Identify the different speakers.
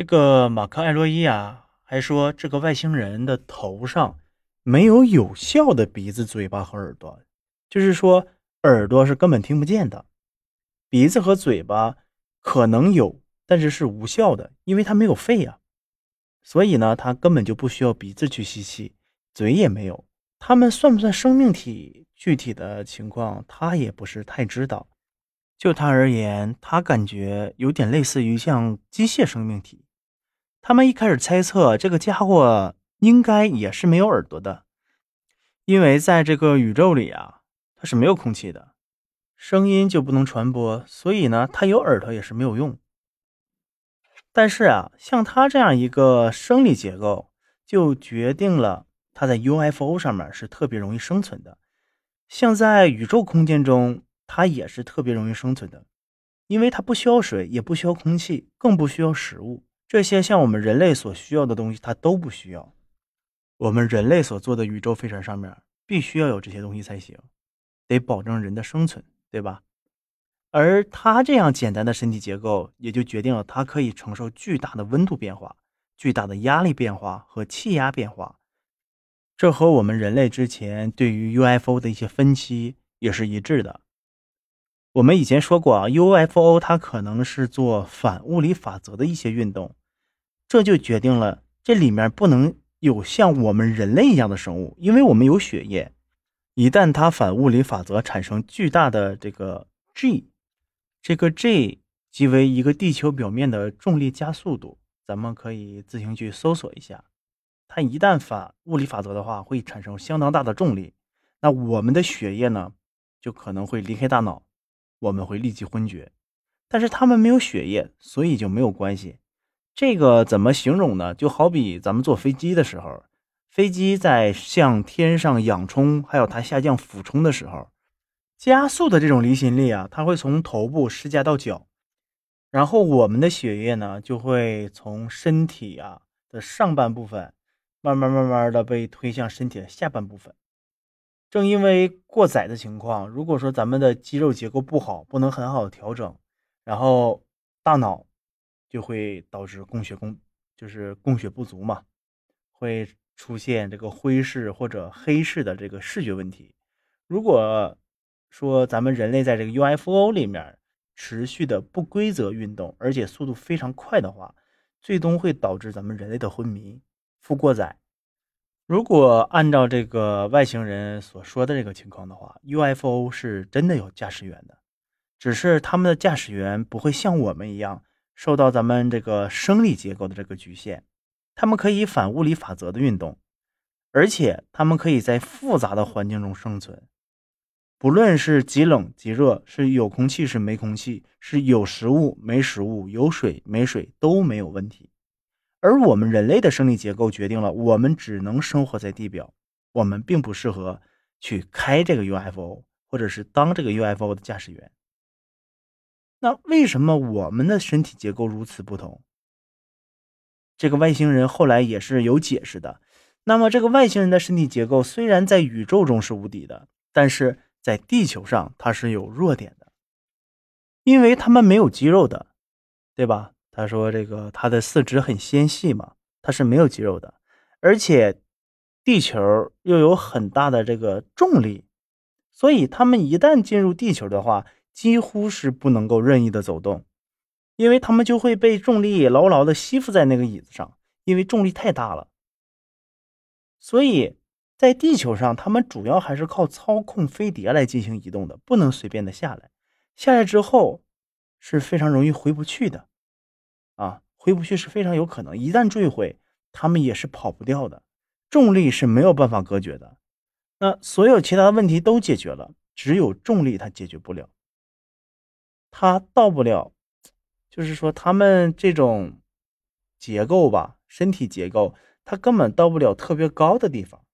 Speaker 1: 这个马克·艾洛伊啊，还说这个外星人的头上没有有效的鼻子、嘴巴和耳朵，就是说耳朵是根本听不见的，鼻子和嘴巴可能有，但是是无效的，因为他没有肺呀，所以呢，他根本就不需要鼻子去吸气，嘴也没有。他们算不算生命体？具体的情况他也不是太知道。就他而言，他感觉有点类似于像机械生命体。他们一开始猜测这个家伙应该也是没有耳朵的，因为在这个宇宙里啊，它是没有空气的，声音就不能传播，所以呢，它有耳朵也是没有用。但是啊，像它这样一个生理结构，就决定了它在 UFO 上面是特别容易生存的，像在宇宙空间中。它也是特别容易生存的，因为它不需要水，也不需要空气，更不需要食物。这些像我们人类所需要的东西，它都不需要。我们人类所做的宇宙飞船上面必须要有这些东西才行，得保证人的生存，对吧？而它这样简单的身体结构，也就决定了它可以承受巨大的温度变化、巨大的压力变化和气压变化。这和我们人类之前对于 UFO 的一些分析也是一致的。我们以前说过啊，UFO 它可能是做反物理法则的一些运动，这就决定了这里面不能有像我们人类一样的生物，因为我们有血液。一旦它反物理法则产生巨大的这个 G，这个 G 即为一个地球表面的重力加速度，咱们可以自行去搜索一下。它一旦反物理法则的话，会产生相当大的重力，那我们的血液呢，就可能会离开大脑。我们会立即昏厥，但是他们没有血液，所以就没有关系。这个怎么形容呢？就好比咱们坐飞机的时候，飞机在向天上仰冲，还有它下降俯冲的时候，加速的这种离心力啊，它会从头部施加到脚，然后我们的血液呢，就会从身体啊的上半部分，慢慢慢慢的被推向身体的下半部分。正因为过载的情况，如果说咱们的肌肉结构不好，不能很好的调整，然后大脑就会导致供血供就是供血不足嘛，会出现这个灰视或者黑视的这个视觉问题。如果说咱们人类在这个 UFO 里面持续的不规则运动，而且速度非常快的话，最终会导致咱们人类的昏迷、负过载。如果按照这个外星人所说的这个情况的话，UFO 是真的有驾驶员的，只是他们的驾驶员不会像我们一样受到咱们这个生理结构的这个局限，他们可以反物理法则的运动，而且他们可以在复杂的环境中生存，不论是极冷极热，是有空气是没空气，是有食物没食物，有水没水都没有问题。而我们人类的生理结构决定了，我们只能生活在地表，我们并不适合去开这个 UFO，或者是当这个 UFO 的驾驶员。那为什么我们的身体结构如此不同？这个外星人后来也是有解释的。那么这个外星人的身体结构虽然在宇宙中是无敌的，但是在地球上它是有弱点的，因为他们没有肌肉的，对吧？他说：“这个他的四肢很纤细嘛，他是没有肌肉的，而且地球又有很大的这个重力，所以他们一旦进入地球的话，几乎是不能够任意的走动，因为他们就会被重力牢牢的吸附在那个椅子上，因为重力太大了。所以在地球上，他们主要还是靠操控飞碟来进行移动的，不能随便的下来。下来之后是非常容易回不去的。”啊，回不去是非常有可能。一旦坠毁，他们也是跑不掉的。重力是没有办法隔绝的。那所有其他的问题都解决了，只有重力它解决不了。他到不了，就是说他们这种结构吧，身体结构，他根本到不了特别高的地方。